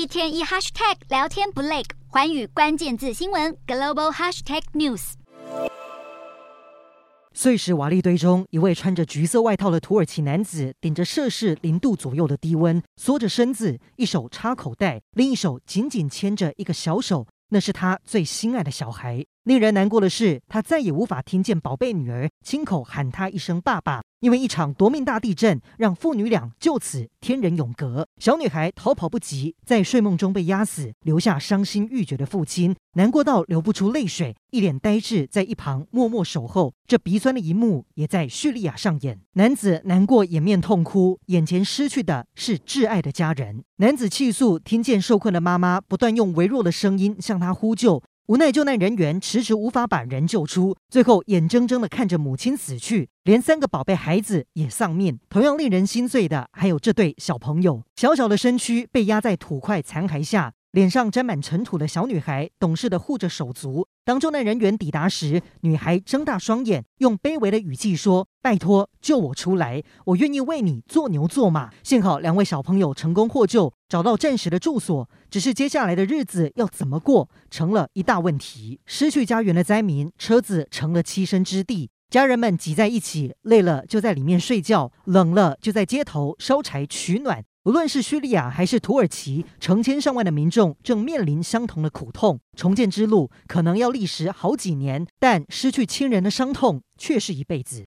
一天一 hashtag 聊天不累，环宇关键字新闻 global hashtag news。碎石瓦砾堆中，一位穿着橘色外套的土耳其男子，顶着摄氏零度左右的低温，缩着身子，一手插口袋，另一手紧紧牵着一个小手，那是他最心爱的小孩。令人难过的是，他再也无法听见宝贝女儿亲口喊他一声爸爸。因为一场夺命大地震，让父女俩就此天人永隔。小女孩逃跑不及，在睡梦中被压死，留下伤心欲绝的父亲，难过到流不出泪水，一脸呆滞，在一旁默默守候。这鼻酸的一幕也在叙利亚上演。男子难过，掩面痛哭，眼前失去的是挚爱的家人。男子气诉，听见受困的妈妈不断用微弱的声音向他呼救。无奈救难人员迟迟无法把人救出，最后眼睁睁地看着母亲死去，连三个宝贝孩子也丧命。同样令人心碎的，还有这对小朋友，小小的身躯被压在土块残骸下。脸上沾满尘土的小女孩，懂事地护着手足。当救难人员抵达时，女孩睁大双眼，用卑微的语气说：“拜托，救我出来！我愿意为你做牛做马。”幸好两位小朋友成功获救，找到暂时的住所。只是接下来的日子要怎么过，成了一大问题。失去家园的灾民，车子成了栖身之地。家人们挤在一起，累了就在里面睡觉，冷了就在街头烧柴取暖。无论是叙利亚还是土耳其，成千上万的民众正面临相同的苦痛。重建之路可能要历时好几年，但失去亲人的伤痛却是一辈子。